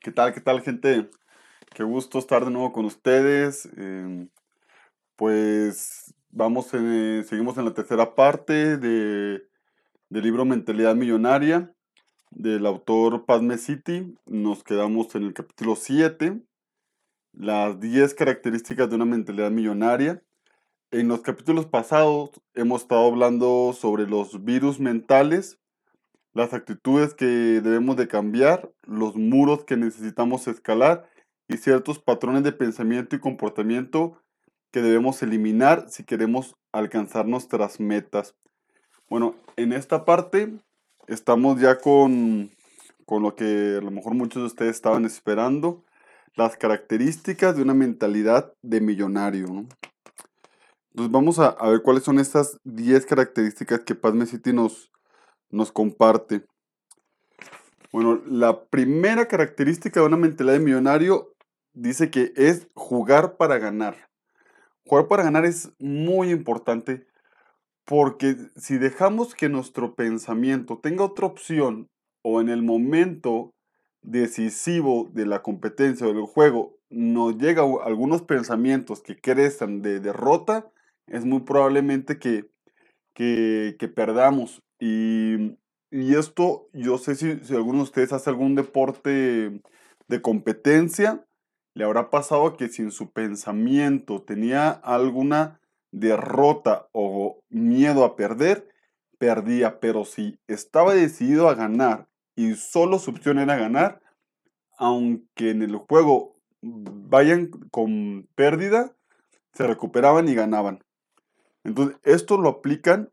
¿Qué tal, qué tal, gente? Qué gusto estar de nuevo con ustedes. Em, pues vamos, en- seguimos en la tercera parte de, del libro Mentalidad Millonaria del autor Paz City. Nos quedamos en el capítulo 7, las 10 características de una mentalidad millonaria. En los capítulos pasados hemos estado hablando sobre los virus mentales las actitudes que debemos de cambiar, los muros que necesitamos escalar y ciertos patrones de pensamiento y comportamiento que debemos eliminar si queremos alcanzar nuestras metas. Bueno, en esta parte estamos ya con, con lo que a lo mejor muchos de ustedes estaban esperando, las características de una mentalidad de millonario. ¿no? Entonces vamos a, a ver cuáles son estas 10 características que Paz City nos, nos comparte. Bueno, la primera característica de una mentalidad de millonario dice que es jugar para ganar. Jugar para ganar es muy importante porque si dejamos que nuestro pensamiento tenga otra opción o en el momento decisivo de la competencia o del juego nos llega algunos pensamientos que crezcan de derrota, es muy probablemente que, que, que perdamos. Y, esto, yo sé si, si alguno de ustedes hace algún deporte de competencia, le habrá pasado que si en su pensamiento tenía alguna derrota o miedo a perder, perdía. Pero si estaba decidido a ganar y solo su opción era ganar, aunque en el juego vayan con pérdida, se recuperaban y ganaban. Entonces, esto lo aplican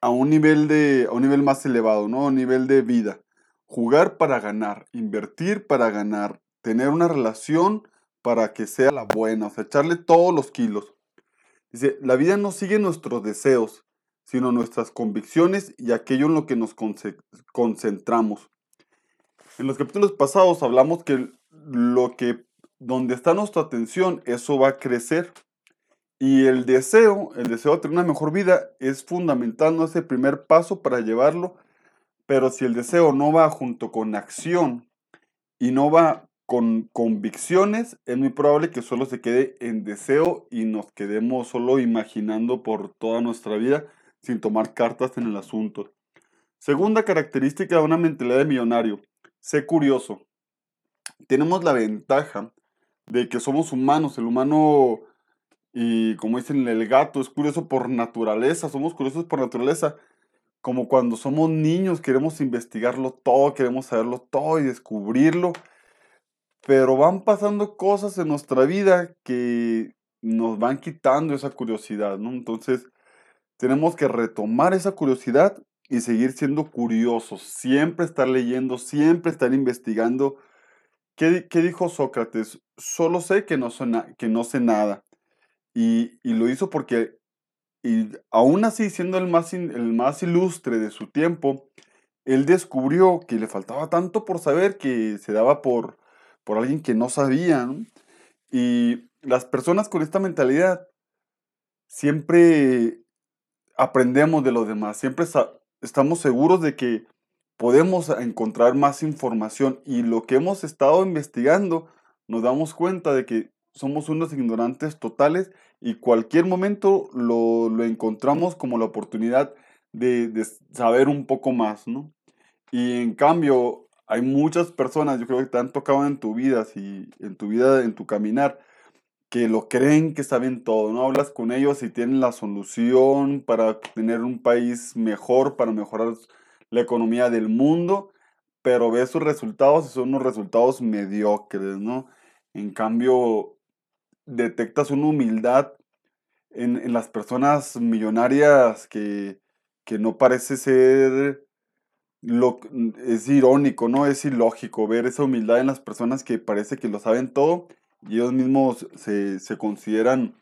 a un nivel de a un nivel más elevado, ¿no? A un nivel de vida. Jugar para ganar, invertir para ganar, tener una relación para que sea la buena, o sea, echarle todos los kilos. Dice, la vida no sigue nuestros deseos, sino nuestras convicciones y aquello en lo que nos concentramos. En los capítulos pasados hablamos que lo que donde está nuestra atención, eso va a crecer. Y el deseo, el deseo de tener una mejor vida es fundamental, no es el primer paso para llevarlo, pero si el deseo no va junto con acción y no va con convicciones, es muy probable que solo se quede en deseo y nos quedemos solo imaginando por toda nuestra vida sin tomar cartas en el asunto. Segunda característica de una mentalidad de millonario, sé curioso. Tenemos la ventaja de que somos humanos, el humano y como dicen, el gato es curioso por naturaleza, somos curiosos por naturaleza. Como cuando somos niños queremos investigarlo todo, queremos saberlo todo y descubrirlo. Pero van pasando cosas en nuestra vida que nos van quitando esa curiosidad, ¿no? Entonces, tenemos que retomar esa curiosidad y seguir siendo curiosos. Siempre estar leyendo, siempre estar investigando. ¿Qué, qué dijo Sócrates? Solo sé que no, suena, que no sé nada. Y, lo hizo porque, y aún así siendo el más, el más ilustre de su tiempo, él descubrió que le faltaba tanto por saber que se daba por, por alguien que no sabía. Y las personas con esta mentalidad siempre aprendemos de los demás, siempre estamos seguros de que podemos encontrar más información y lo que hemos estado investigando nos damos cuenta de que somos unos ignorantes totales y cualquier momento lo, lo encontramos como la oportunidad de, saber un poco más, ¿no? Y en cambio, hay muchas personas, yo creo que te han tocado en tu vida, si, en tu vida, en tu caminar, que lo creen que saben todo, ¿no? Hablas con ellos y tienen la solución para tener un país mejor, para mejorar la economía del mundo, pero ves sus resultados y son unos resultados mediocres, ¿no? En cambio, detectas una humildad en, en las personas millonarias que, que, no parece ser, lo, es irónico, ¿no? Es ilógico ver esa humildad en las personas que parece que lo saben todo y ellos mismos se, se consideran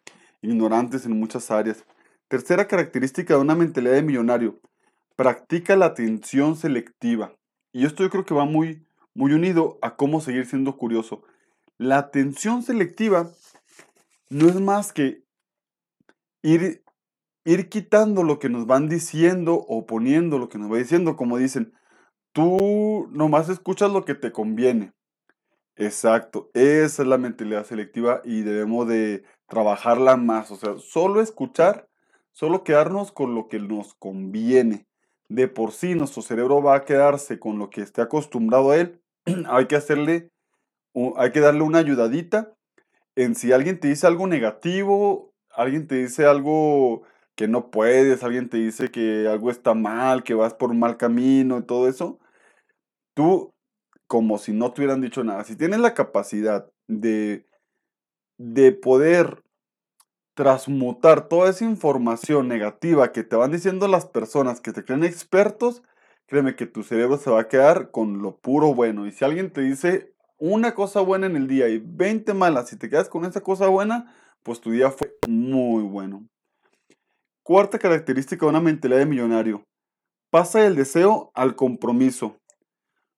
ignorantes en muchas áreas. Tercera característica de una mentalidad de millonario, practica la atención selectiva. Y esto yo creo que va muy, muy unido a cómo seguir siendo curioso. La atención selectiva no es más que ir, ir quitando lo que nos van diciendo o poniendo lo que nos va diciendo, como dicen, tú nomás escuchas lo que te conviene. Exacto, esa es la mentalidad selectiva y debemos de trabajarla más, o sea, solo escuchar, solo quedarnos con lo que nos conviene. De por sí nuestro cerebro va a quedarse con lo que esté acostumbrado a él, hay que hacerle, hay que darle una ayudadita en si alguien te dice algo negativo, alguien te dice algo que no puedes, alguien te dice que algo está mal, que vas por un mal camino y todo eso, tú como si no te hubieran dicho nada. Si tienes la capacidad de, de poder transmutar toda esa información negativa que te van diciendo las personas que te creen expertos, créeme que tu cerebro se va a quedar con lo puro bueno. Y si alguien te dice una cosa buena en el día y 20 malas, si te quedas con esa cosa buena, pues tu día fue muy bueno. Cuarta característica de una mentalidad de millonario. Pasa del deseo al compromiso.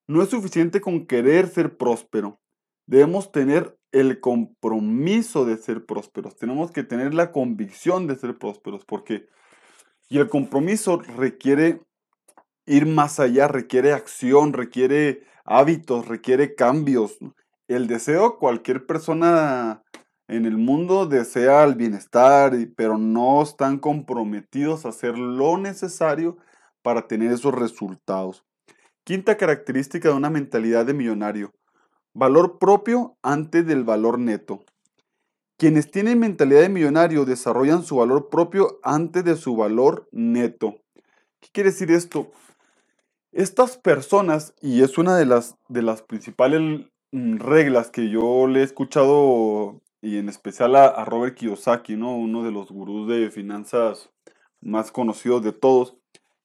No es suficiente con querer ser próspero. Debemos tener el compromiso de ser prósperos. Tenemos que tener la convicción de ser prósperos porque y el compromiso requiere ir más allá, requiere acción, requiere hábitos, requiere cambios. El deseo, cualquier persona en el mundo desea el bienestar, pero no están comprometidos a hacer lo necesario para tener esos resultados. Quinta característica de una mentalidad de millonario. Valor propio antes del valor neto. Quienes tienen mentalidad de millonario desarrollan su valor propio antes de su valor neto. ¿Qué quiere decir esto? Estas personas, y es una de las, de las principales mm, reglas que yo le he escuchado, y en especial a, Robert Kiyosaki, ¿no? uno de los gurús de finanzas más conocidos de todos,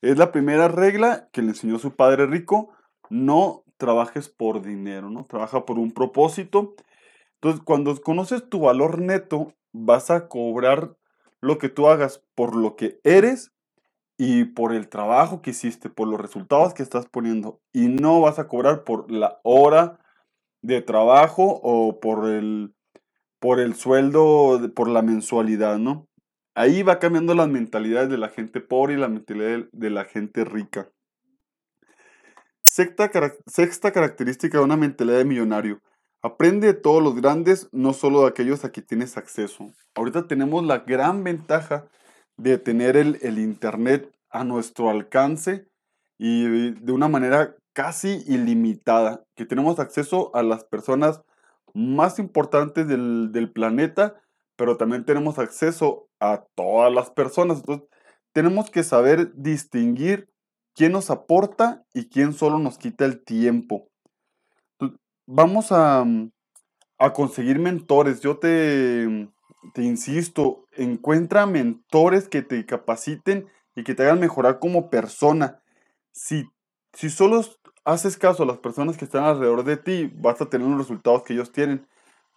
es la primera regla que le enseñó su padre rico, no trabajes por dinero, ¿no? Trabaja por un propósito. Entonces, cuando conoces tu valor neto, vas a cobrar lo que tú hagas por lo que eres y por el trabajo que hiciste, por los resultados que estás poniendo. Y no vas a cobrar por la hora de trabajo o por el, por el sueldo, por la mensualidad, ¿no? Ahí va cambiando las mentalidades de la gente pobre y la mentalidad de la gente rica. Sexta, característica de una mentalidad de millonario. Aprende de todos los grandes, no solo de aquellos a que tienes acceso. Ahorita tenemos la gran ventaja de tener el, el Internet a nuestro alcance y de una manera casi ilimitada, que tenemos acceso a las personas más importantes del, del planeta, pero también tenemos acceso a todas las personas. Entonces, tenemos que saber distinguir quién nos aporta y quién solo nos quita el tiempo. vamos a, a, conseguir mentores. Yo te, te insisto, encuentra mentores que te capaciten y que te hagan mejorar como persona. Si, si solo haces caso a las personas que están alrededor de ti, vas a tener los resultados que ellos tienen.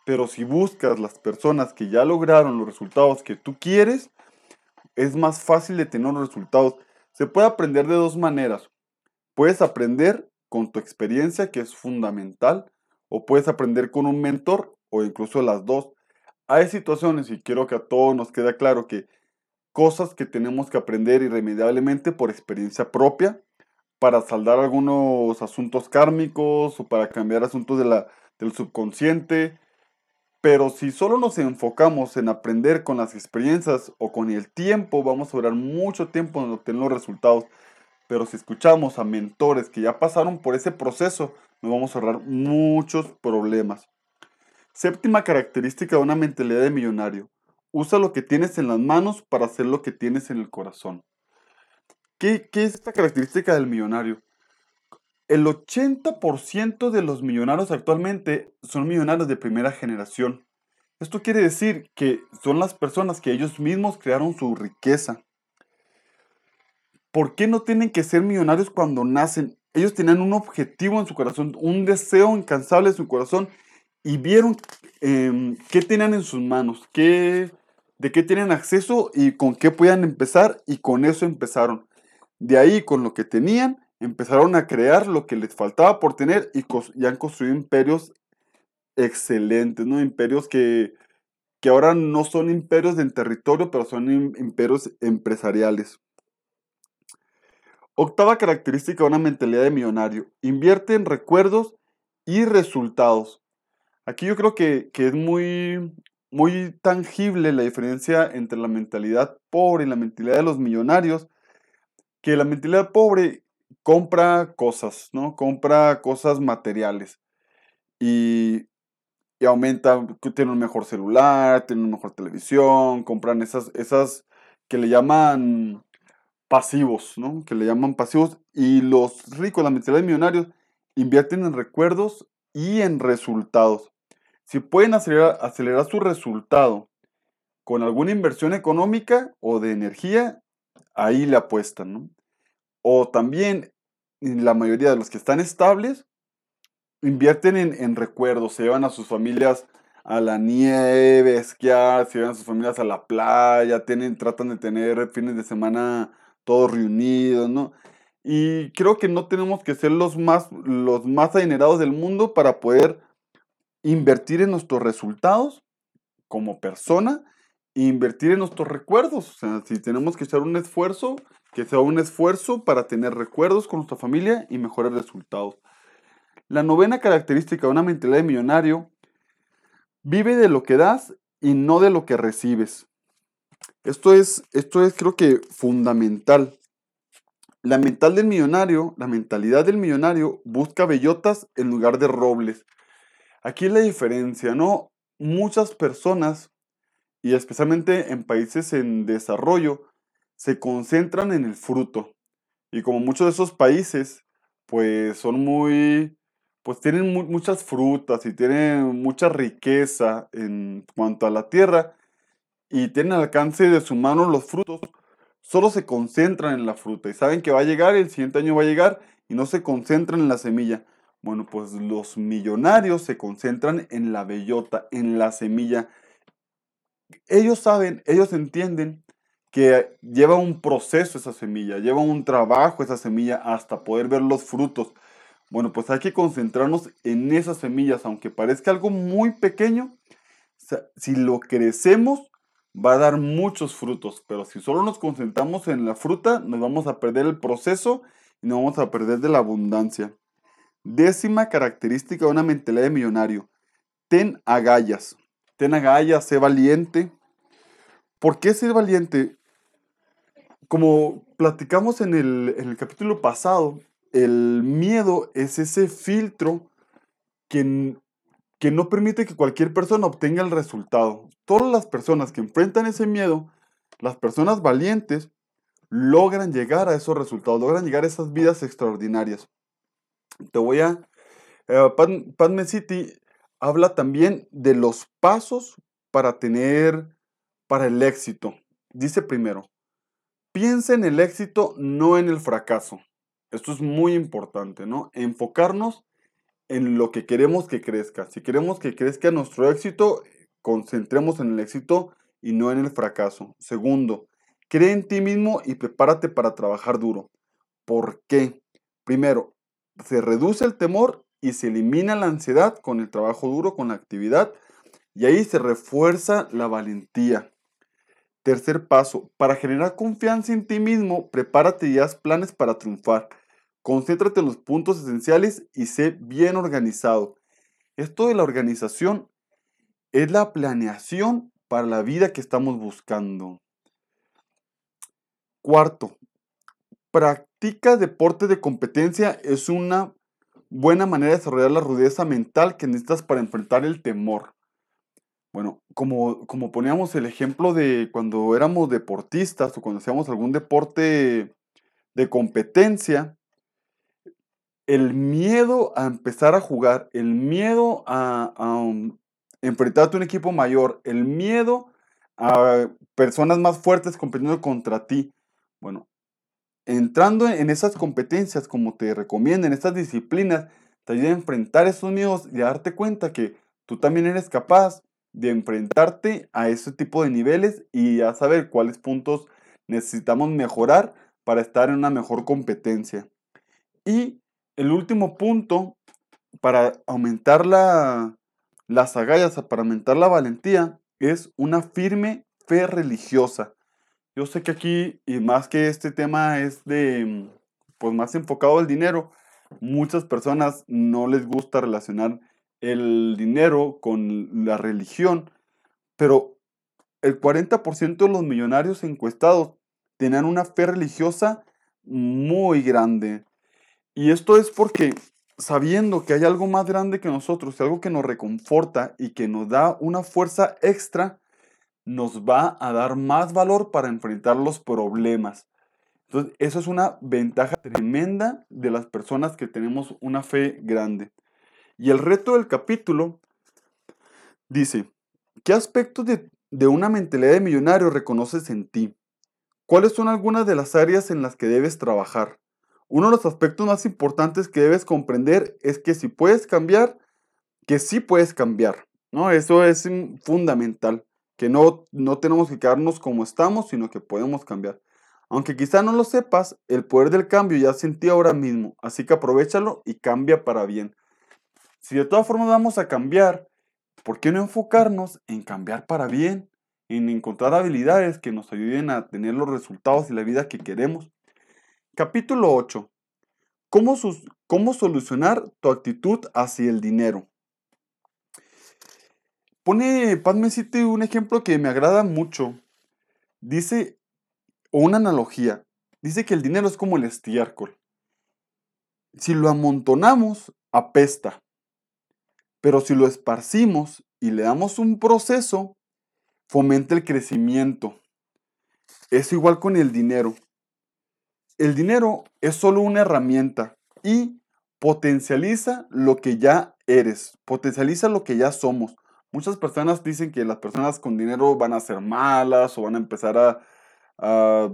Pero si buscas las personas que ya lograron los resultados que tú quieres, es más fácil de tener los resultados. Se puede aprender de dos maneras. Puedes aprender con tu experiencia, que es fundamental, o puedes aprender con un mentor, o incluso las dos. Hay situaciones, y quiero que a todos nos quede claro que cosas que tenemos que aprender irremediablemente por experiencia propia, para saldar algunos asuntos kármicos o para cambiar asuntos de la, del subconsciente, pero si solo nos enfocamos en aprender con las experiencias o con el tiempo, vamos a durar mucho tiempo en obtener los resultados. Pero si escuchamos a mentores que ya pasaron por ese proceso, nos vamos a ahorrar muchos problemas. Séptima característica de una mentalidad de millonario. Usa lo que tienes en las manos para hacer lo que tienes en el corazón. ¿Qué, qué es esta característica del millonario? El 80% de los millonarios actualmente son millonarios de primera generación. Esto quiere decir que son las personas que ellos mismos crearon su riqueza. ¿Por qué no tienen que ser millonarios cuando nacen? Ellos tenían un objetivo en su corazón, un deseo incansable en su corazón y vieron em, qué tenían en sus manos, qué, de qué tienen acceso y con qué podían empezar y con eso empezaron. De ahí, con lo que tenían, empezaron a crear lo que les faltaba por tener y, han construido imperios excelentes, ¿no? Imperios que, que ahora no son imperios en territorio, pero son imperios empresariales. Octava característica de una mentalidad de millonario. Invierte en recuerdos y resultados. Aquí yo creo que, es muy, tangible la diferencia entre la mentalidad pobre y la mentalidad de los millonarios, que la mentalidad pobre compra cosas, ¿no? Compra cosas materiales y, y aumenta, tiene un mejor celular, tiene una mejor televisión, compran esas, esas que le llaman pasivos, ¿no? Que le llaman pasivos y los ricos, la mentalidad de millonarios, invierten en recuerdos y en resultados. Si pueden acelerar, acelerar su resultado con alguna inversión económica o de energía, ahí le apuestan, ¿no? O también la mayoría de los que están estables invierten en, recuerdos, se llevan a sus familias a la nieve, a esquiar, se llevan a sus familias a la playa, tienen, tratan de tener fines de semana todos reunidos, ¿no? Y creo que no tenemos que ser los más, los más adinerados del mundo para poder invertir en nuestros resultados como persona e invertir en nuestros recuerdos. O sea, si tenemos que echar un esfuerzo, que sea un esfuerzo para tener recuerdos con nuestra familia y mejores resultados. La novena característica de una mentalidad de millonario vive de lo que das y no de lo que recibes. Esto es, esto es creo que fundamental. La mental del millonario, la mentalidad del millonario busca bellotas en lugar de robles. Aquí la diferencia, ¿no? Muchas personas, y especialmente en países en desarrollo, se concentran en el fruto. Y como muchos de esos países, pues son muy, pues tienen muchas frutas y tienen mucha riqueza en cuanto a la tierra y tienen al alcance de su mano los frutos, solo se concentran en la fruta y saben que va a llegar el siguiente año va a llegar y no se concentran en la semilla. Bueno, pues los millonarios se concentran en la bellota, en la semilla. Ellos saben, ellos entienden que lleva un proceso esa semilla, lleva un trabajo esa semilla hasta poder ver los frutos. Bueno, pues hay que concentrarnos en esas semillas, aunque parezca algo muy pequeño. Si lo crecemos, va a dar muchos frutos, pero si solo nos concentramos en la fruta, nos vamos a perder el proceso y nos vamos a perder de la abundancia. Décima característica de una mentalidad de millonario. Ten agallas. Ten agallas, sé valiente. ¿Por qué ser valiente? como platicamos en el, capítulo pasado, el miedo es ese filtro que, que no permite que cualquier persona obtenga el resultado. Todas las personas que enfrentan ese miedo, las personas valientes, logran llegar a esos resultados, logran llegar a esas vidas extraordinarias. Te voy a... Eh, Padme City habla también de los pasos para tener, para el éxito. Dice primero, Piensa en el éxito, no en el fracaso. Esto es muy importante, ¿no? Enfocarnos en lo que queremos que crezca. Si queremos que crezca nuestro éxito, concentremos en el éxito y no en el fracaso. Segundo, cree en ti mismo y prepárate para trabajar duro. ¿Por qué? Primero, se reduce el temor y se elimina la ansiedad con el trabajo duro, con la actividad, y ahí se refuerza la valentía. Tercer paso, para generar confianza en ti mismo, prepárate y haz planes para triunfar. Concéntrate en los puntos esenciales y sé bien organizado. Esto de la organización es la planeación para la vida que estamos buscando. Cuarto, deporte de competencia es una buena manera de desarrollar la rudeza mental que necesitas para enfrentar el temor. Bueno, como, como poníamos el ejemplo de cuando éramos deportistas o cuando hacíamos algún deporte de competencia, el miedo a empezar a jugar, el miedo a, um, enfrentarte a un equipo mayor, el miedo a personas más fuertes compitiendo contra ti. Bueno, entrando en esas competencias, como te recomiendan, estas disciplinas, te ayuda a enfrentar esos miedos y a darte cuenta que tú también eres capaz de enfrentarte a ese tipo de niveles y a saber cuáles puntos necesitamos mejorar para estar en una mejor competencia. Y el último punto, para aumentar la, las agallas, para aumentar la valentía, es una firme fe religiosa. Yo sé que aquí, y más que este tema es de, pues más enfocado al dinero, muchas personas no les gusta relacionar el dinero con la religión, pero el 40% de los millonarios encuestados tenían una fe religiosa muy grande. Y esto es porque sabiendo que hay algo más grande que nosotros, algo que nos reconforta y que nos da una fuerza extra, nos va a dar más valor para enfrentar los problemas. Entonces, eso es una ventaja tremenda de las personas que tenemos una fe grande. Y el reto del capítulo dice, ¿qué aspectos de, de una mentalidad de millonario reconoces en ti? ¿Cuáles son algunas de las áreas en las que debes trabajar? Uno de los aspectos más importantes que debes comprender es que si puedes cambiar, que sí puedes cambiar, ¿no? Eso es fundamental, que no, no tenemos que quedarnos como estamos, sino que podemos cambiar. Aunque quizá no lo sepas, el poder del cambio ya sentí ahora mismo, así que aprovechalo y cambia para bien. Si de todas formas vamos a cambiar, ¿por qué no enfocarnos en cambiar para bien? En encontrar habilidades que nos ayuden a tener los resultados y la vida que queremos. Capítulo 8. ¿Cómo, ¿Cómo, solucionar tu actitud hacia el dinero? Pone Padme City un ejemplo que me agrada mucho. Dice, o una analogía, dice que el dinero es como el estiércol. Si lo amontonamos, apesta. Pero si lo esparcimos y le damos un proceso, fomenta el crecimiento. Es igual con el dinero el dinero es solo una herramienta y potencializa lo que ya eres, potencializa lo que ya somos. Muchas personas dicen que las personas con dinero van a ser malas o van a empezar a,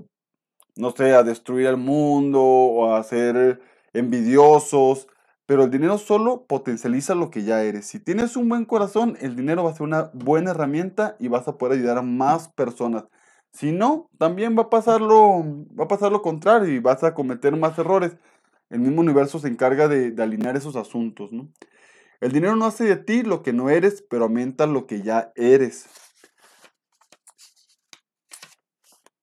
no sé, a destruir el mundo o a ser envidiosos, pero el dinero solo potencializa lo que ya eres. Si tienes un buen corazón, el dinero va a ser una buena herramienta y vas a poder ayudar a más personas. Si no, también va a pasar lo, va a pasar lo contrario y vas a cometer más errores. El mismo universo se encarga de, alinear esos asuntos, El dinero no hace de ti lo que no eres, pero aumenta lo que ya eres.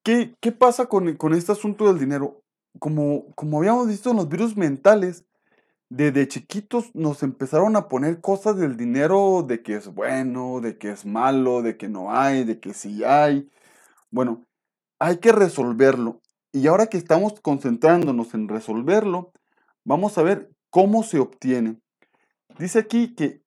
¿Qué, pasa con, este asunto del dinero? Como, como habíamos visto en los virus mentales, desde chiquitos nos empezaron a poner cosas del dinero, de que es bueno, de que es malo, de que no hay, de que sí hay. Bueno, hay que resolverlo. Y ahora que estamos concentrándonos en resolverlo, vamos a ver cómo se obtiene. Dice aquí que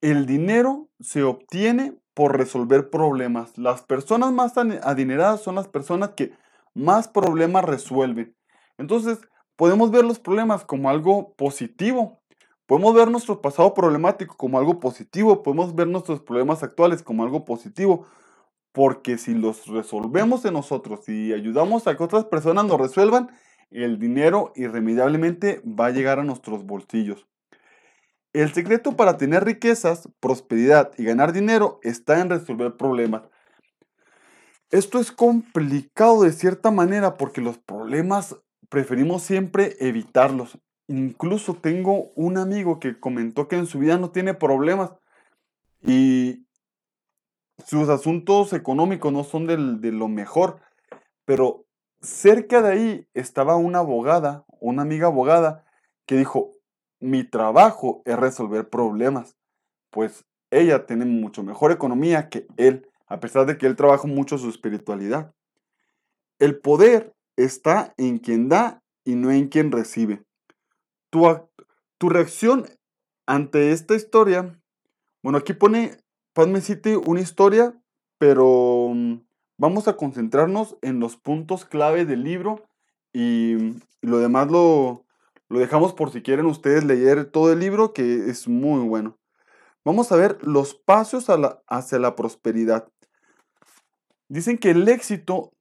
el dinero se obtiene por resolver problemas. Las personas más adineradas son las personas que más problemas resuelven. Entonces, podemos ver los problemas como algo positivo. Podemos ver nuestro pasado problemático como algo positivo. Podemos ver nuestros problemas actuales como algo positivo. Porque si los resolvemos en nosotros y ayudamos a que otras personas nos resuelvan, el dinero irremediablemente va a llegar a nuestros bolsillos. El secreto para tener riquezas, prosperidad y ganar dinero está en resolver problemas. Esto es complicado de cierta manera porque los problemas preferimos siempre evitarlos. Incluso tengo un amigo que comentó que en su vida no tiene problemas y sus asuntos económicos no son de lo mejor, pero cerca de ahí estaba una abogada, una amiga abogada, que dijo, mi trabajo es resolver problemas, pues ella tiene mucho mejor economía que él, a pesar de que él trabaja mucho su espiritualidad. El poder está en quien da y no en quien recibe. Tu, tu reacción ante esta historia, bueno, aquí pone Padme City una historia, pero mm, vamos a concentrarnos en los puntos clave del libro y lo demás lo, lo dejamos por si quieren ustedes leer todo el libro, que es muy bueno. Vamos a ver los pasos hacia la prosperidad. Dicen que el éxito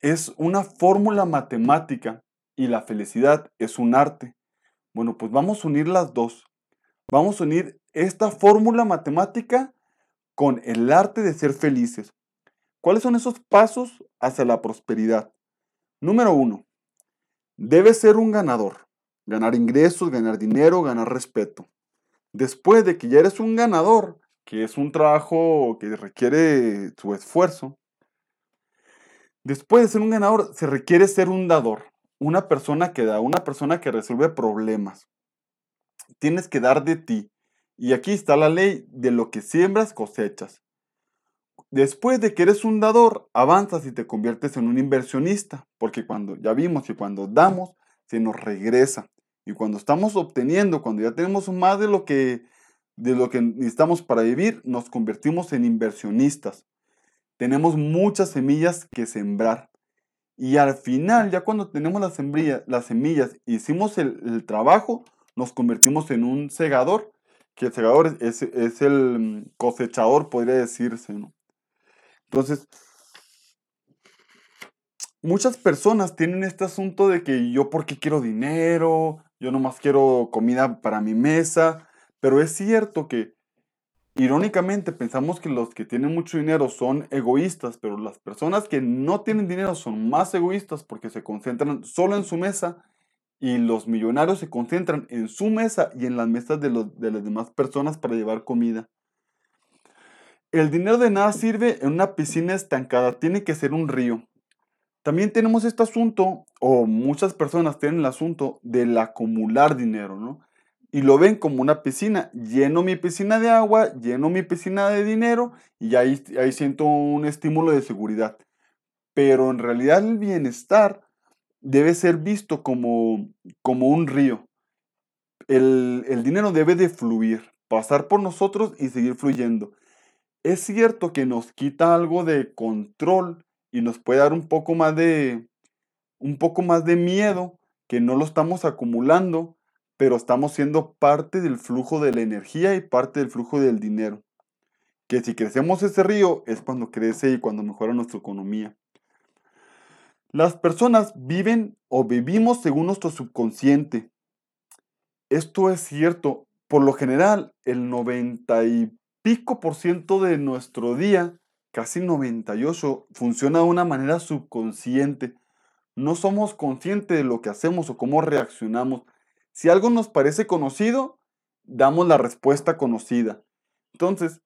es una fórmula matemática y la felicidad es un arte. Bueno, pues vamos a unir las dos. Vamos a unir esta fórmula matemática con el arte de ser felices. ¿Cuáles son esos pasos hacia la prosperidad? Número uno, debes ser un ganador. Ganar ingresos, ganar dinero, ganar respeto. Después de que ya eres un ganador, que es un trabajo que requiere su esfuerzo, después de ser un ganador se requiere ser un dador, una persona que da, una persona que resuelve problemas. Tienes que dar de ti, Y aquí está la ley de lo que siembras cosechas. Después de que eres un dador, avanzas y te conviertes en un inversionista, porque cuando ya vimos que cuando damos, se nos regresa. Y cuando estamos obteniendo, cuando ya tenemos más de lo que de lo que necesitamos para vivir, nos convertimos en inversionistas. Tenemos muchas semillas que sembrar. Y al final, ya cuando tenemos las, semillas, las semillas hicimos el, trabajo, nos convertimos en un segador, que el segador es, es el cosechador, podría decirse. Entonces, muchas personas tienen este asunto de que yo porque quiero dinero, yo nomás quiero comida para mi mesa, pero es cierto que irónicamente pensamos que los que tienen mucho dinero son egoístas, pero las personas que no tienen dinero son más egoístas porque se concentran solo en su mesa y los millonarios se concentran en su mesa y en las mesas de, de las demás personas para llevar comida. El dinero de nada sirve en una piscina estancada, tiene que ser un río. También tenemos este asunto, o muchas personas tienen el asunto del acumular dinero, ¿no? Y lo ven como una piscina. Lleno mi piscina de agua, lleno mi piscina de dinero y ahí, ahí siento un estímulo de seguridad. Pero en realidad el bienestar debe ser visto como, como un río. El, el dinero debe de fluir, pasar por nosotros y seguir fluyendo es cierto que nos quita algo de control y nos puede dar un poco más de un poco más de miedo que no lo estamos acumulando, pero estamos siendo parte del flujo de la energía y parte del flujo del dinero. Que si crecemos ese río es cuando crece y cuando mejora nuestra economía. Las personas viven o vivimos según nuestro subconsciente. Esto es cierto. Por lo general, el 90 y pico por ciento de nuestro día, casi 98, funciona de una manera subconsciente. No somos conscientes de lo que hacemos o cómo reaccionamos. Si algo nos parece conocido, damos la respuesta conocida. Entonces,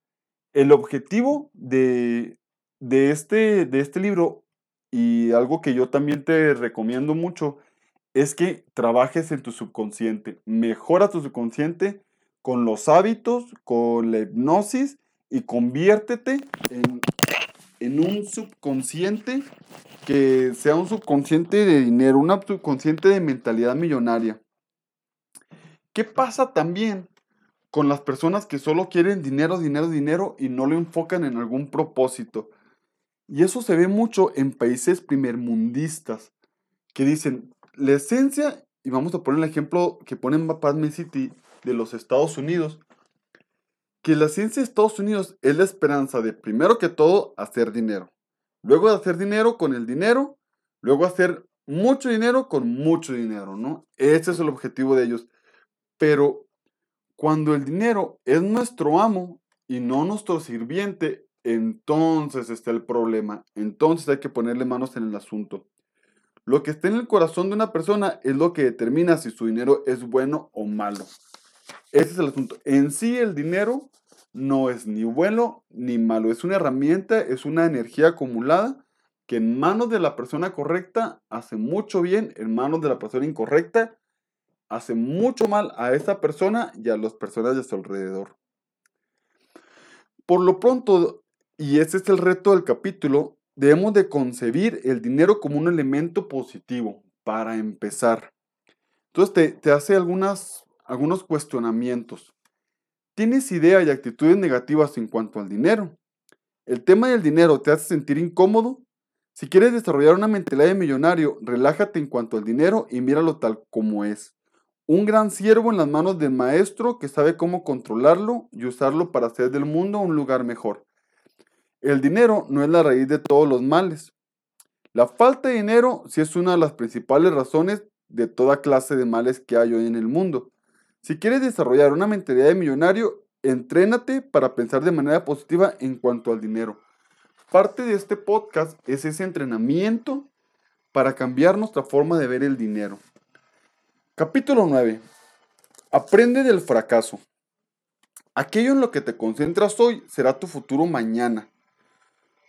el objetivo de, de, este, de este libro y algo que yo también te recomiendo mucho es que trabajes en tu subconsciente. Mejora tu subconsciente con los hábitos, con la hipnosis y conviértete en, un subconsciente que sea un subconsciente de dinero, un subconsciente de mentalidad millonaria. ¿Qué pasa también con las personas que solo quieren dinero, dinero, dinero y no lo enfocan en algún propósito? Y eso se ve mucho en países primermundistas que dicen, la esencia, y vamos a poner el ejemplo que ponen Padme City, de los Estados Unidos, que la ciencia de Estados Unidos es la esperanza de, primero que todo, hacer dinero. Luego de hacer dinero con el dinero, luego hacer mucho dinero con mucho dinero, ¿no? Ese es el objetivo de ellos. Pero cuando el dinero es nuestro amo y no nuestro sirviente, entonces está el problema. Entonces hay que ponerle manos en el asunto. Lo que está en el corazón de una persona es lo que determina si su dinero es bueno o malo. Ese es el asunto. En sí el dinero no es ni bueno ni malo. Es una herramienta, es una energía acumulada que en manos de la persona correcta hace mucho bien, en manos de la persona incorrecta hace mucho mal a esa persona y a las personas de su alrededor. Por lo pronto, y ese es el reto del capítulo, debemos de concebir el dinero como un elemento positivo para empezar. Entonces te, te hace algunas algunos cuestionamientos. ¿Tienes idea y actitudes negativas en cuanto al dinero? ¿El tema del dinero te hace sentir incómodo? Si quieres desarrollar una mentalidad de millonario, relájate en cuanto al dinero y míralo tal como es. Un gran siervo en las manos del maestro que sabe cómo controlarlo y usarlo para hacer del mundo un lugar mejor. El dinero no es la raíz de todos los males. La falta de dinero sí es una de las principales razones de toda clase de males que hay hoy en el mundo. Si quieres desarrollar una mentalidad de millonario, entrénate para pensar de manera positiva en cuanto al dinero. Parte de este podcast es ese entrenamiento para cambiar nuestra forma de ver el dinero. Capítulo 9. Aprende del fracaso. Aquello en lo que te concentras hoy será tu futuro mañana.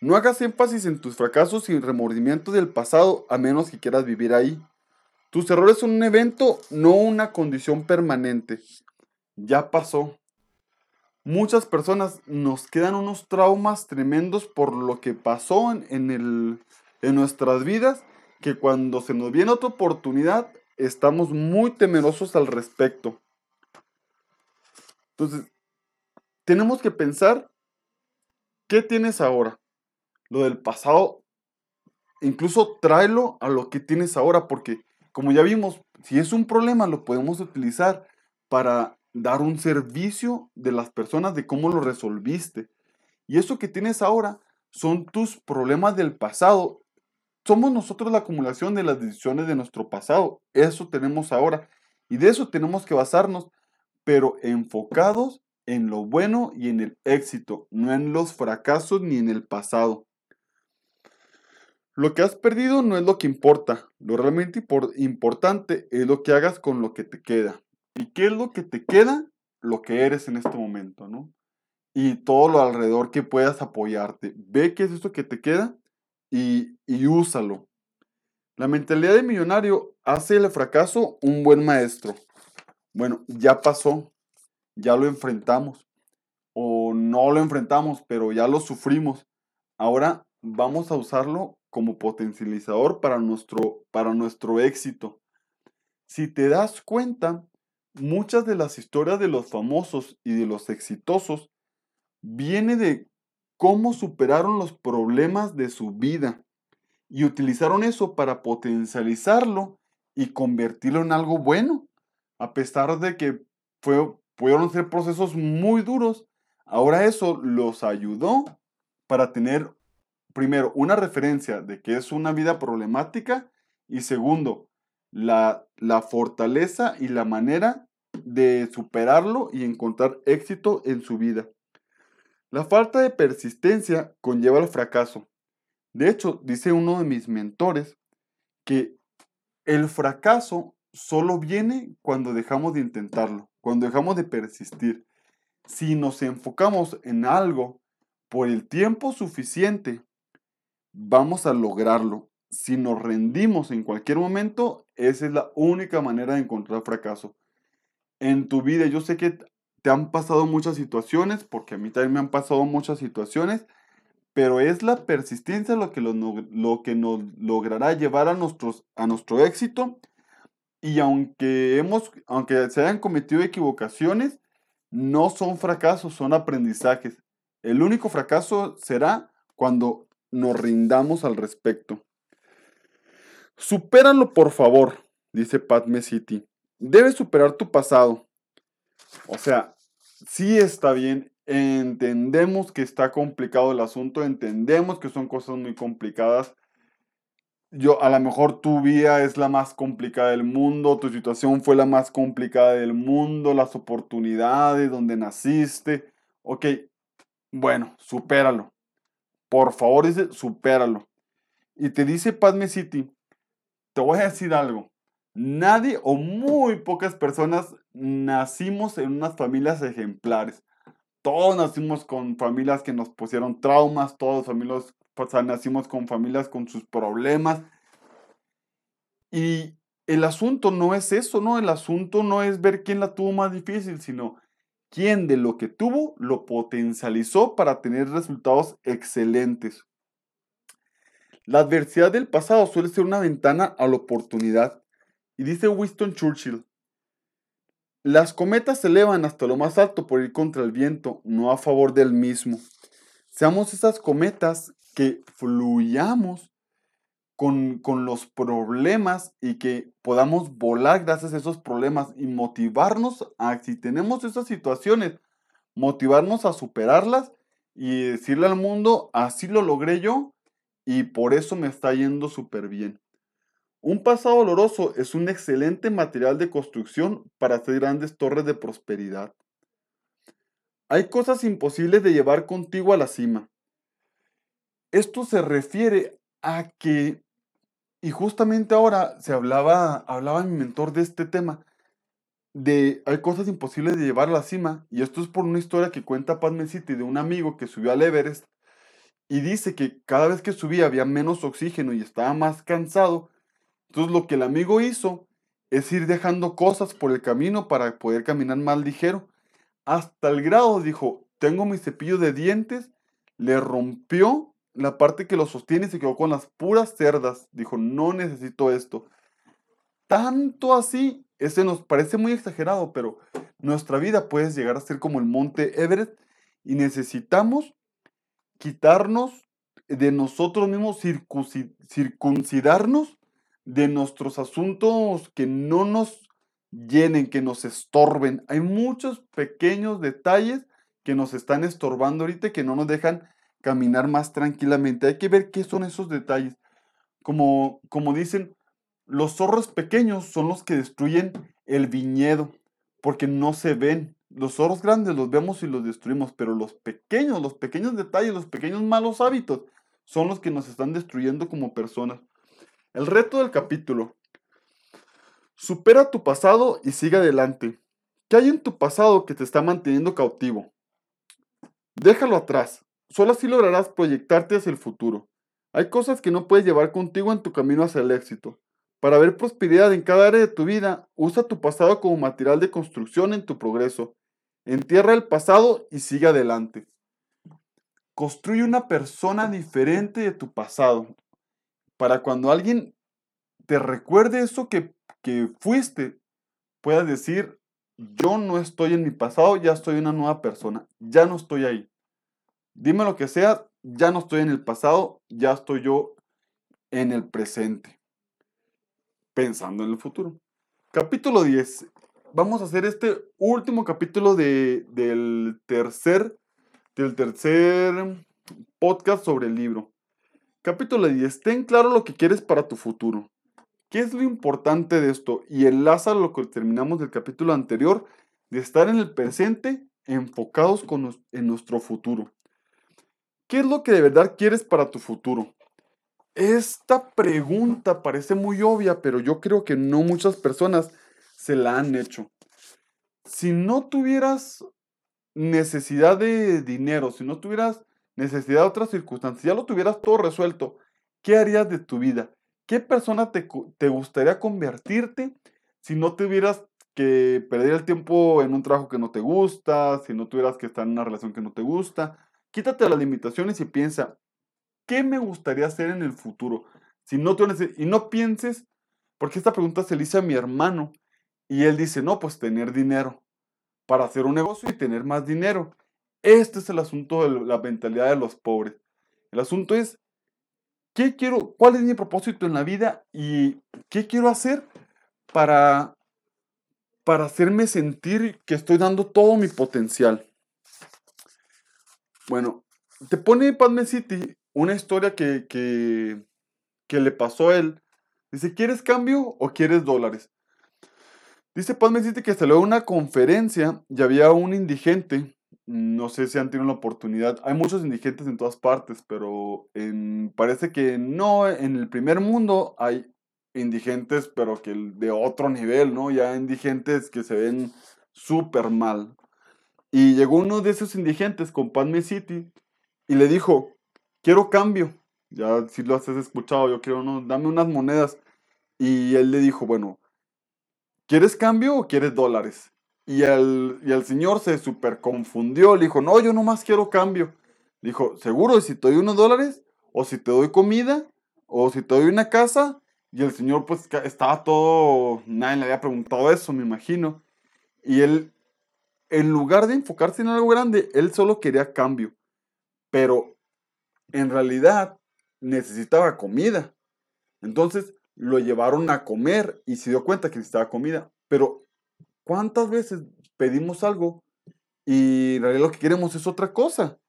No hagas énfasis en tus fracasos y remordimiento del pasado a menos que quieras vivir ahí. Tus errores son un evento, no una condición permanente. Ya pasó. muchas personas nos quedan unos traumas tremendos por lo que pasó en, el, en nuestras vidas, que cuando se nos viene otra oportunidad, estamos muy temerosos al respecto. Entonces, tenemos que pensar, ¿qué tienes ahora? Lo del pasado, incluso tráelo a lo que tienes ahora, porque como ya vimos, si es un problema, lo podemos utilizar para dar un servicio de las personas de cómo lo resolviste. Y eso que tienes ahora son tus problemas del pasado. Somos nosotros la acumulación de las decisiones de nuestro pasado. Eso tenemos ahora. Y de eso tenemos que basarnos, pero enfocados en lo bueno y en el éxito, no en los fracasos ni en el pasado. Lo que has perdido no es lo que importa, lo realmente importante es lo que hagas con lo que te queda. ¿Y qué es lo que te queda? Lo que eres en este momento, ¿no? Y todo lo alrededor que puedas apoyarte. Ve qué es esto que te queda y, y úsalo. La mentalidad de millonario hace el fracaso un buen maestro. Bueno, ya pasó, ya lo enfrentamos. O no lo enfrentamos, pero ya lo sufrimos. Ahora vamos a usarlo como potencializador para nuestro, para nuestro éxito. Si te das cuenta, muchas de las historias de los famosos y de los exitosos viene de cómo superaron los problemas de su vida y utilizaron eso para potencializarlo y convertirlo en algo bueno. A pesar de que fue, pudieron ser procesos muy duros, ahora eso los ayudó para tener, primero, una referencia de que es una vida problemática y segundo, la, la fortaleza y la manera de superarlo y encontrar éxito en su vida. La falta de persistencia conlleva el fracaso. De hecho, dice uno de mis mentores que el fracaso solo viene cuando dejamos de intentarlo, cuando dejamos de persistir. Si nos enfocamos en algo por el tiempo suficiente, vamos a lograrlo. Si nos rendimos en cualquier momento, esa es la única manera de encontrar fracaso en tu vida. Yo sé que te han pasado muchas situaciones, porque a mí también me han pasado muchas situaciones, pero es la persistencia lo que, lo, que nos logrará llevar a, nuestros, a nuestro éxito. Y aunque, hemos, aunque se hayan cometido equivocaciones, no son fracasos, son aprendizajes. El único fracaso será cuando nos rindamos al respecto. Supéralo, por favor, dice Padme City. Debes superar tu pasado. O sea, sí está bien, entendemos que está complicado el asunto, entendemos que son cosas muy complicadas. Yo, a lo mejor tu vida es la más complicada del mundo, tu situación fue la más complicada del mundo, las oportunidades donde naciste. Ok, bueno, supéralo. Por favor, dice, supéralo. Y te dice Padme City, te voy a decir algo nadie o muy pocas personas nacimos en unas familias ejemplares. Todos nacimos con familias que nos pusieron traumas, todos familias, pues, nacimos con familias con sus problemas. Y el asunto no es eso, ¿no? El asunto no es ver quién la tuvo más difícil, sino quién de lo que tuvo lo potencializó para tener resultados excelentes. La adversidad del pasado suele ser una ventana a la oportunidad. Y dice Winston Churchill, las cometas se elevan hasta lo más alto por ir contra el viento, no a favor del mismo. Seamos esas cometas que fluyamos con, con, los problemas y que podamos volar gracias a esos problemas y motivarnos a, si tenemos esas situaciones, motivarnos a superarlas y decirle al mundo, así lo logré yo y por eso me está yendo súper bien. Un pasado doloroso es un excelente material de construcción para hacer grandes torres de prosperidad. Hay cosas imposibles de llevar contigo a la cima. Esto se refiere a que, y justamente ahora se hablaba, hablaba mi mentor de este tema, de hay cosas imposibles de llevar a la cima, y esto es por una historia que cuenta Padme City de un amigo que subió al Everest y dice que cada vez que subía había menos oxígeno y estaba más cansado, entonces lo que el amigo hizo es ir dejando cosas por el camino para poder caminar más ligero. hasta el grado, dijo, tengo mi cepillo de dientes, le rompió la parte que lo sostiene se quedó con las puras cerdas. Dijo, no necesito esto. Tanto así, ese nos parece muy exagerado, pero nuestra vida puede llegar a ser como el monte Everest y necesitamos quitarnos de nosotros mismos, circuncidarnos de nuestros asuntos que no nos llenen, que nos estorben. Hay muchos pequeños detalles que nos están estorbando ahorita que no nos dejan caminar más tranquilamente. Hay que ver qué son esos detalles. Como, como dicen, los zorros pequeños son los que destruyen el viñedo porque no se ven. Los zorros grandes los vemos y los destruimos, pero los pequeños, los pequeños detalles, los pequeños malos hábitos son los que nos están destruyendo como personas. El reto del capítulo. Supera tu pasado y sigue adelante. ¿Qué hay en tu pasado que te está manteniendo cautivo? Déjalo atrás. Solo así lograrás proyectarte hacia el futuro. Hay cosas que no puedes llevar contigo en tu camino hacia el éxito. Para ver prosperidad en cada área de tu vida, usa tu pasado como material de construcción en tu progreso. Entierra el pasado y sigue adelante. Construye una persona diferente de tu pasado. Para cuando alguien te recuerde eso que, que fuiste, puedas decir, yo no estoy en mi pasado, ya estoy una nueva persona, ya no estoy ahí. Dime lo que sea, ya no estoy en el pasado, ya estoy yo en el presente, pensando en el futuro. Capítulo 10. Vamos a hacer este último capítulo de, del, tercer, del tercer podcast sobre el libro. Capítulo 10. Ten claro lo que quieres para tu futuro. ¿Qué es lo importante de esto? Y enlaza lo que terminamos del capítulo anterior, de estar en el presente enfocados con, en nuestro futuro. ¿Qué es lo que de verdad quieres para tu futuro? Esta pregunta parece muy obvia, pero yo creo que no muchas personas se la han hecho. Si no tuvieras necesidad de dinero, si no tuvieras necesidad de otras circunstancias, ya lo tuvieras todo resuelto, ¿qué harías de tu vida? ¿Qué persona te, te gustaría convertirte si no tuvieras que perder el tiempo en un trabajo que no te gusta, si no tuvieras que estar en una relación que no te gusta? Quítate las limitaciones y piensa, ¿qué me gustaría hacer en el futuro? Si no y no pienses, porque esta pregunta se le hizo a mi hermano y él dice, no, pues tener dinero para hacer un negocio y tener más dinero. Este es el asunto de la mentalidad de los pobres. El asunto es, ¿qué quiero? ¿Cuál es mi propósito en la vida? ¿Y qué quiero hacer para, para hacerme sentir que estoy dando todo mi potencial? Bueno, te pone Padme City una historia que, que, le pasó a él. Dice, ¿quieres cambio o quieres dólares? Dice Padme City que salió a una conferencia y había un indigente. No sé si han tenido la oportunidad. Hay muchos indigentes en todas partes, pero parece que no. En el primer mundo hay indigentes, pero que de otro nivel, ¿no? Ya indigentes que se ven súper mal. Y llegó uno de esos indigentes con Padme City y le dijo, quiero cambio. Ya si lo has escuchado, yo quiero, no, dame unas monedas. Y él le dijo, bueno, ¿quieres cambio o quieres dólares? Y el, y el señor se super confundió, le dijo, no, yo nomás quiero cambio. dijo, ¿seguro? si te doy unos dólares? ¿O si te doy comida? ¿O si te doy una casa? Y el señor pues estaba todo, nadie le había preguntado eso, me imagino. Y él en lugar de enfocarse en algo grande, él solo quería cambio. Pero en realidad necesitaba comida. Entonces lo llevaron a comer y se dio cuenta que necesitaba comida. Pero ¿cuántas veces pedimos algo y lo que queremos es otra cosa?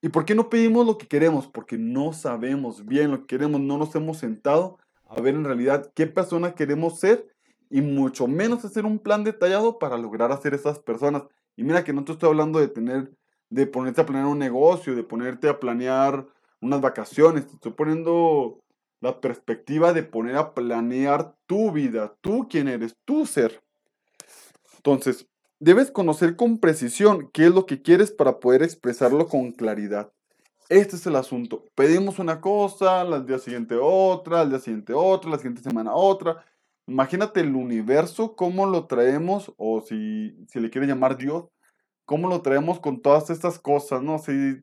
¿Y por qué no pedimos lo que queremos? Porque no sabemos bien lo que queremos, no nos hemos sentado a ver en realidad qué persona queremos ser y mucho menos hacer un plan detallado para lograr hacer esas personas. Y mira que no te estoy hablando de tener, de ponerte a planear un negocio, de ponerte a planear unas vacaciones, te estoy poniendo la perspectiva de poner a planear tu vida, tú quién eres, tu ser. Entonces, debes conocer con precisión qué es lo que quieres para poder expresarlo con claridad. Este es el asunto. Pedimos una cosa, al día siguiente otra, al día siguiente otra, la siguiente semana otra, Imagínate el universo, cómo lo traemos, o si, si le quiere llamar Dios, cómo lo traemos con todas estas cosas, ¿no? Si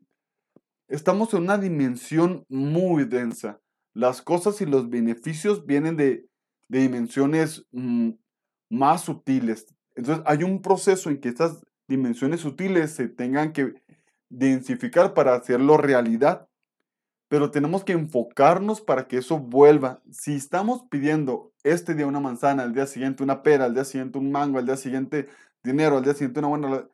estamos en una dimensión muy densa. Las cosas y los beneficios vienen de, dimensiones mm, más sutiles. Entonces hay un proceso en que estas dimensiones sutiles se tengan que densificar para hacerlo realidad. Pero tenemos que enfocarnos para que eso vuelva. Si estamos pidiendo este día una manzana, al día siguiente una pera, al día siguiente un mango, al día siguiente dinero, al día siguiente una buena...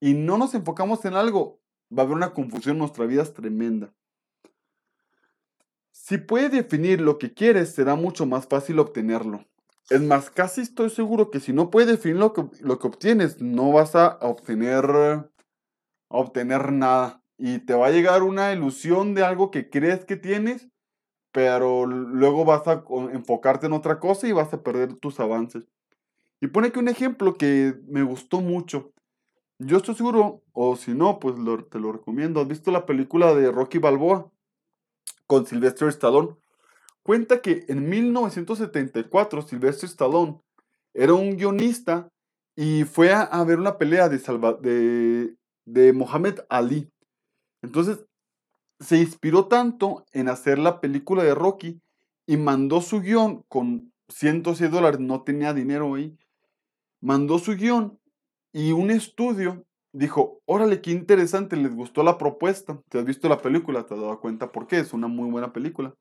Y no nos enfocamos en algo, va a haber una confusión en nuestra vida es tremenda. Si puede definir lo que quieres, será mucho más fácil obtenerlo. Es más, casi estoy seguro que si no puedes definir lo que, lo que obtienes, no vas a obtener, a obtener nada. Y te va a llegar una ilusión de algo que crees que tienes, pero luego vas a enfocarte en otra cosa y vas a perder tus avances. Y pone aquí un ejemplo que me gustó mucho. Yo estoy seguro, o si no, pues te lo recomiendo. ¿Has visto la película de Rocky Balboa con Sylvester Stallone? Cuenta que en 1974 Sylvester Stallone era un guionista y fue a, ver una pelea de, Salva, de, de Mohamed Ali. Entonces se inspiró tanto en hacer la película de Rocky y mandó su guion con 106 dólares, no tenía dinero ahí, mandó su guion y un estudio dijo, órale, qué interesante, les gustó la propuesta. Te has visto la película, te has dado cuenta por qué, es una muy buena película.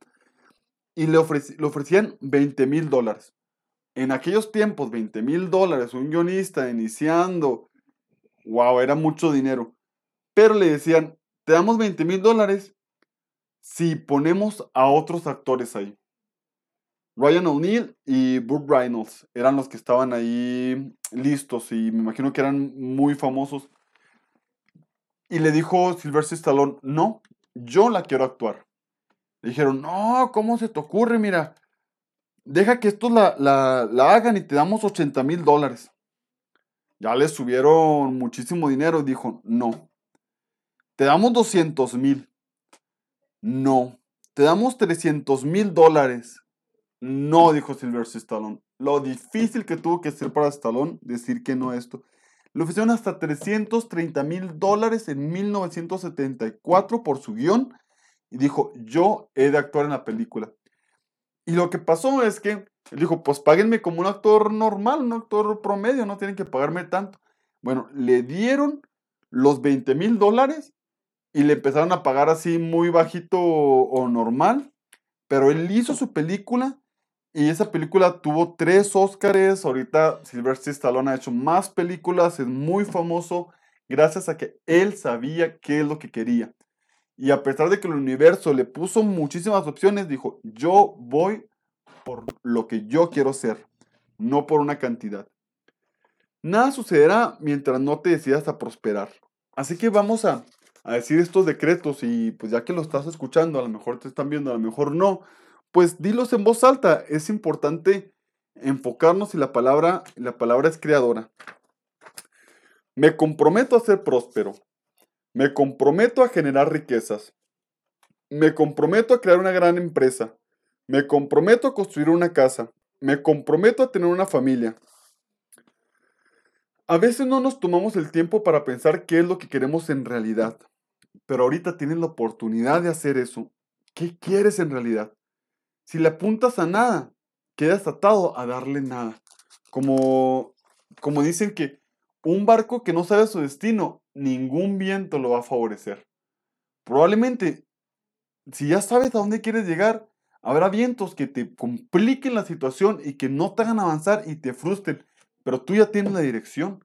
Y le, le ofrecían 20 mil dólares. En aquellos tiempos, 20 mil dólares, un guionista iniciando, wow, era mucho dinero. Pero le decían, te damos 20 mil dólares si ponemos a otros actores ahí. Ryan O'Neill y Burt Reynolds eran los que estaban ahí listos y me imagino que eran muy famosos. Y le dijo Sylvester Stallone, no, yo la quiero actuar. Le dijeron, no, ¿cómo se te ocurre? Mira, deja que estos la, la hagan y te damos 80 mil dólares. Ya le subieron muchísimo dinero y dijo, no. Te damos 200 mil. No. Te damos 300 mil dólares. No, dijo Sylvester Stallone. Lo difícil que tuvo que ser para Stallone decir que no a esto. Le ofrecieron hasta 330 mil dólares en 1974 por su guion y dijo, yo he de actuar en la película. Y lo que pasó es que él dijo, pues páguenme como un actor normal, un actor promedio, no tienen que pagarme tanto. Bueno, le dieron los 20 mil dólares y le empezaron a pagar así muy bajito o normal, pero él hizo su película y esa película tuvo tres Oscars. Ahorita Sylvester Stallone ha hecho más películas, es muy famoso gracias a que él sabía qué es lo que quería. Y a pesar de que el universo le puso muchísimas opciones, dijo, yo voy por lo que yo quiero ser, no por una cantidad. Nada sucederá mientras no te decidas a prosperar. Así que vamos a, a decir estos decretos y pues ya que lo estás escuchando, a lo mejor te están viendo, a lo mejor no, pues dilos en voz alta. Es importante enfocarnos y la palabra, la palabra es creadora. Me comprometo a ser próspero. Me comprometo a generar riquezas. Me comprometo a crear una gran empresa. Me comprometo a construir una casa. Me comprometo a tener una familia. A veces no nos tomamos el tiempo para pensar qué es lo que queremos en realidad. Pero ahorita tienes la oportunidad de hacer eso. ¿Qué quieres en realidad? Si le apuntas a nada, quedas atado a darle nada. Como, como dicen que un barco que no sabe su destino, ningún viento lo va a favorecer. Probablemente, si ya sabes a dónde quieres llegar, habrá vientos que te compliquen la situación y que no te hagan avanzar y te frustren, pero tú ya tienes la dirección.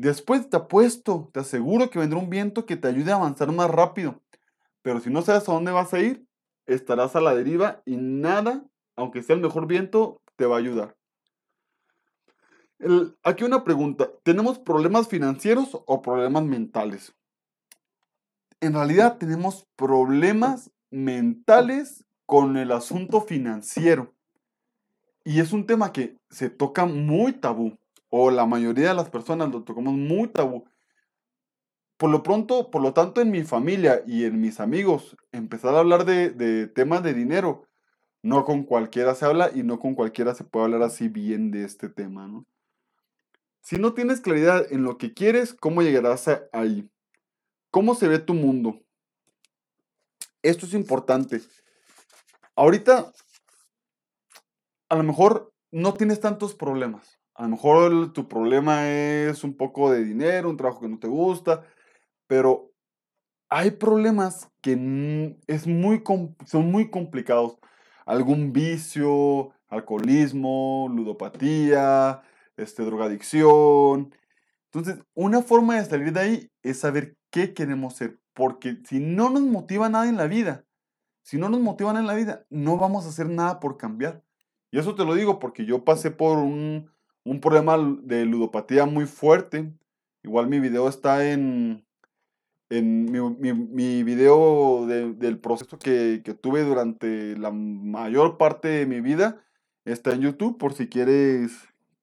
Después te apuesto, te aseguro que vendrá un viento que te ayude a avanzar más rápido. Pero si no sabes a dónde vas a ir, estarás a la deriva y nada, aunque sea el mejor viento, te va a ayudar. aquí una pregunta, ¿tenemos problemas financieros o problemas mentales? En realidad tenemos problemas mentales con el asunto financiero. Y es un tema que se toca muy tabú, o la mayoría de las personas lo tocamos muy tabú. Por lo pronto, por lo tanto, en mi familia y en mis amigos, empezar a hablar de, temas de dinero, no con cualquiera se habla y no con cualquiera se puede hablar así bien de este tema, ¿no? Si no tienes claridad en lo que quieres, ¿cómo llegarás ahí? ¿Cómo se ve tu mundo? Esto es importante. Ahorita, a lo mejor no tienes tantos problemas. A lo mejor tu problema es un poco de dinero, un trabajo que no te gusta, pero hay problemas que es muy, son muy complicados. Algún vicio, alcoholismo, ludopatía, este, drogadicción. Entonces, una forma de salir de ahí es saber qué queremos ser. Porque si no nos motiva nada en la vida, si no nos motiva nada en la vida, no vamos a hacer nada por cambiar. Y eso te lo digo porque yo pasé por un, un problema de ludopatía muy fuerte. Igual mi video está en, en mi, mi, video del proceso que, que, tuve durante la mayor parte de mi vida. Está en YouTube por si quieres,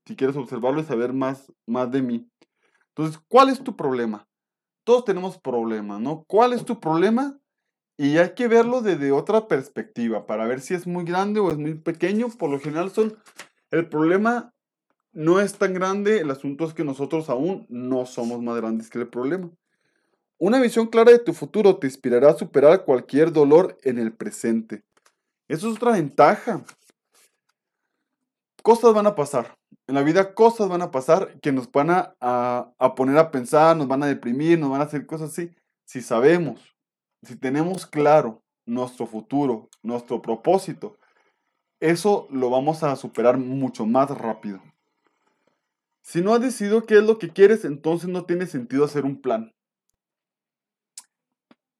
si quieres observarlo y saber más, más de mí. Entonces, ¿cuál es tu problema? Todos tenemos problemas, ¿no? ¿Cuál es tu problema? Y hay que verlo desde otra perspectiva para ver si es muy grande o es muy pequeño. Por lo general son, el problema no es tan grande, el asunto es que nosotros aún no somos más grandes que el problema. Una visión clara de tu futuro te inspirará a superar cualquier dolor en el presente. Eso es otra ventaja. Cosas van a pasar. En la vida cosas van a pasar que nos van a, a, poner a pensar, nos van a deprimir, nos van a hacer cosas así. Si sabemos, si tenemos claro nuestro futuro, nuestro propósito, eso lo vamos a superar mucho más rápido. Si no has decidido qué es lo que quieres, entonces no tiene sentido hacer un plan.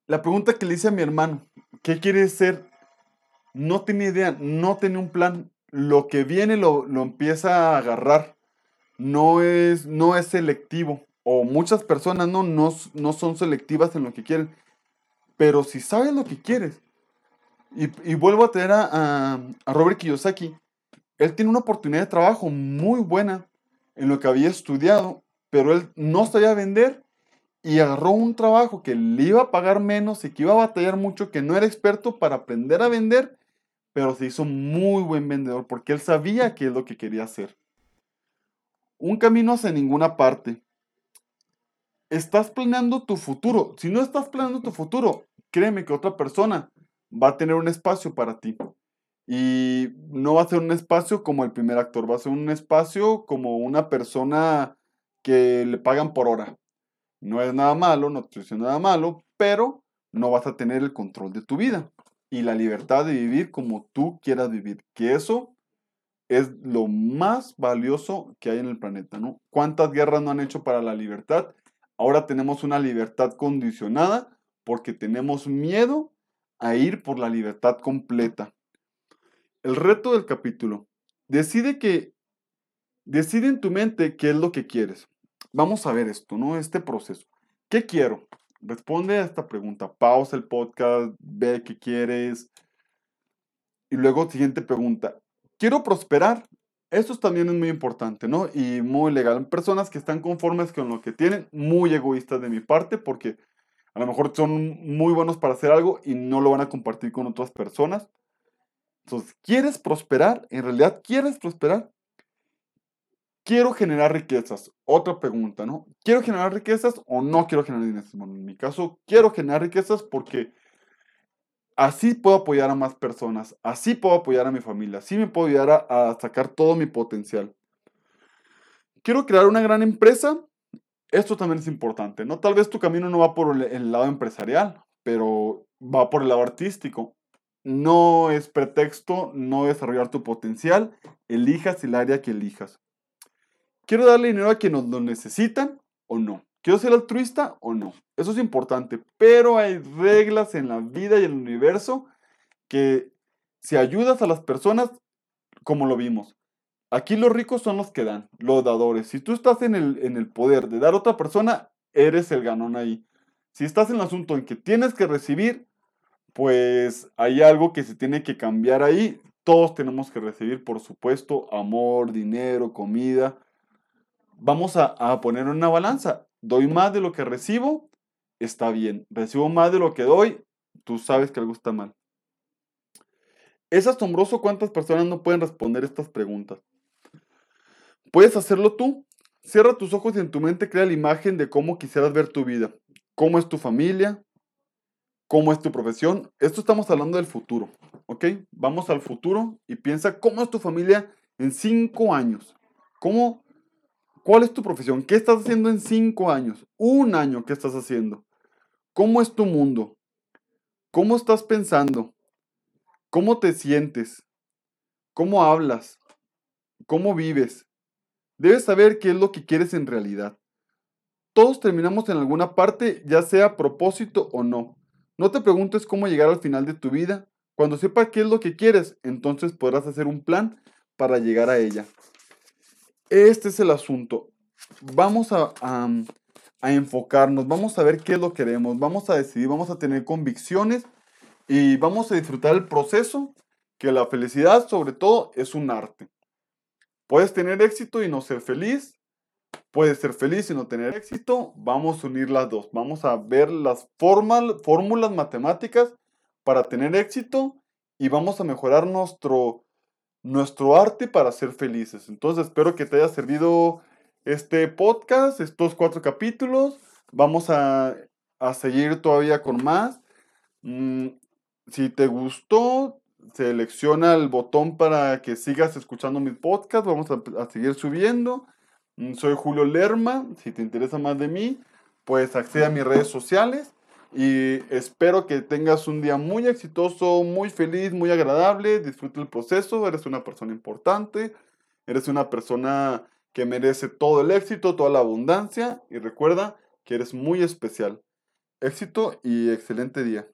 La pregunta que le hice a mi hermano, ¿qué quiere ser? No tiene idea, no tiene un plan. Lo que viene lo, empieza a agarrar. No es, no es selectivo. O muchas personas no, no, no son selectivas en lo que quieren. Pero si sabes lo que quieres, y, vuelvo a tener a, a Robert Kiyosaki, él tiene una oportunidad de trabajo muy buena en lo que había estudiado, pero él no sabía vender y agarró un trabajo que le iba a pagar menos y que iba a batallar mucho, que no era experto para aprender a vender, pero se hizo muy buen vendedor porque él sabía qué es lo que quería hacer. Un camino hacia ninguna parte. Estás planeando tu futuro. Si no estás planeando tu futuro, créeme que otra persona va a tener un espacio para ti. Y no va a ser un espacio como el primer actor, va a ser un espacio como una persona que le pagan por hora. No es nada malo, no te estoy nada malo, pero no vas a tener el control de tu vida y la libertad de vivir como tú quieras vivir. Que eso es lo más valioso que hay en el planeta, ¿no? ¿Cuántas guerras no han hecho para la libertad? Ahora tenemos una libertad condicionada porque tenemos miedo a ir por la libertad completa. El reto del capítulo. Decide que, decide en tu mente qué es lo que quieres. Vamos a ver esto, ¿no? Este proceso. ¿Qué quiero? Responde a esta pregunta. Pausa el podcast, ve qué quieres. Y luego, siguiente pregunta. ¿Quiero prosperar? Esto también es muy importante, ¿no? Y muy legal. Personas que están conformes con lo que tienen, muy egoístas de mi parte, porque a lo mejor son muy buenos para hacer algo y no lo van a compartir con otras personas. Entonces, ¿quieres prosperar? En realidad, ¿quieres prosperar? Quiero generar riquezas. Otra pregunta, ¿no? ¿Quiero generar riquezas o no quiero generar dinero? Bueno, en mi caso, quiero generar riquezas porque así puedo apoyar a más personas, así puedo apoyar a mi familia, así me puedo ayudar a, sacar todo mi potencial. Quiero crear una gran empresa. Esto también es importante, ¿no? Tal vez tu camino no va por el lado empresarial, pero va por el lado artístico no es pretexto no desarrollar tu potencial, elijas el área que elijas. ¿Quiero darle dinero a quienes lo necesitan o no? ¿Quiero ser altruista o no? Eso es importante, pero hay reglas en la vida y en el universo que si ayudas a las personas, como lo vimos, aquí los ricos son los que dan, los dadores. Si tú estás en el, en el poder de dar a otra persona, eres el ganón ahí. Si estás en el asunto en que tienes que recibir, pues hay algo que se tiene que cambiar ahí. Todos tenemos que recibir, por supuesto, amor, dinero, comida. Vamos a, poner una balanza. Doy más de lo que recibo, está bien. Recibo más de lo que doy, tú sabes que algo está mal. Es asombroso cuántas personas no pueden responder estas preguntas. Puedes hacerlo tú. Cierra tus ojos y en tu mente crea la imagen de cómo quisieras ver tu vida. ¿Cómo es tu familia? ¿Cómo es tu profesión? Esto estamos hablando del futuro, ¿ok? Vamos al futuro y piensa cómo es tu familia en cinco años. ¿Cómo, ¿Cuál es tu profesión? ¿Qué estás haciendo en cinco años? Un año, ¿qué estás haciendo? ¿Cómo es tu mundo? ¿Cómo estás pensando? ¿Cómo te sientes? ¿Cómo hablas? ¿Cómo vives? Debes saber qué es lo que quieres en realidad. Todos terminamos en alguna parte, ya sea propósito o no. No te preguntes cómo llegar al final de tu vida. Cuando sepas qué es lo que quieres, entonces podrás hacer un plan para llegar a ella. Este es el asunto. Vamos a, enfocarnos, vamos a ver qué es lo que queremos, vamos a decidir, vamos a tener convicciones y vamos a disfrutar el proceso, que la felicidad sobre todo es un arte. Puedes tener éxito y no ser feliz, puedes ser feliz y no tener éxito, vamos a unir las dos, vamos a ver las fórmulas matemáticas para tener éxito y vamos a mejorar nuestro nuestro arte para ser felices. Entonces espero que te haya servido este podcast, estos cuatro capítulos. Vamos a, seguir todavía con más. Mm, si te gustó, selecciona el botón para que sigas escuchando mis podcasts. Vamos a, a seguir subiendo. Mm, soy Julio Lerma. Si te interesa más de mí, pues accede a mis redes sociales. Y espero que tengas un día muy exitoso, muy feliz, muy agradable. Disfruta el proceso. Eres una persona importante. Eres una persona que merece todo el éxito, toda la abundancia. Y recuerda que eres muy especial. Éxito y excelente día.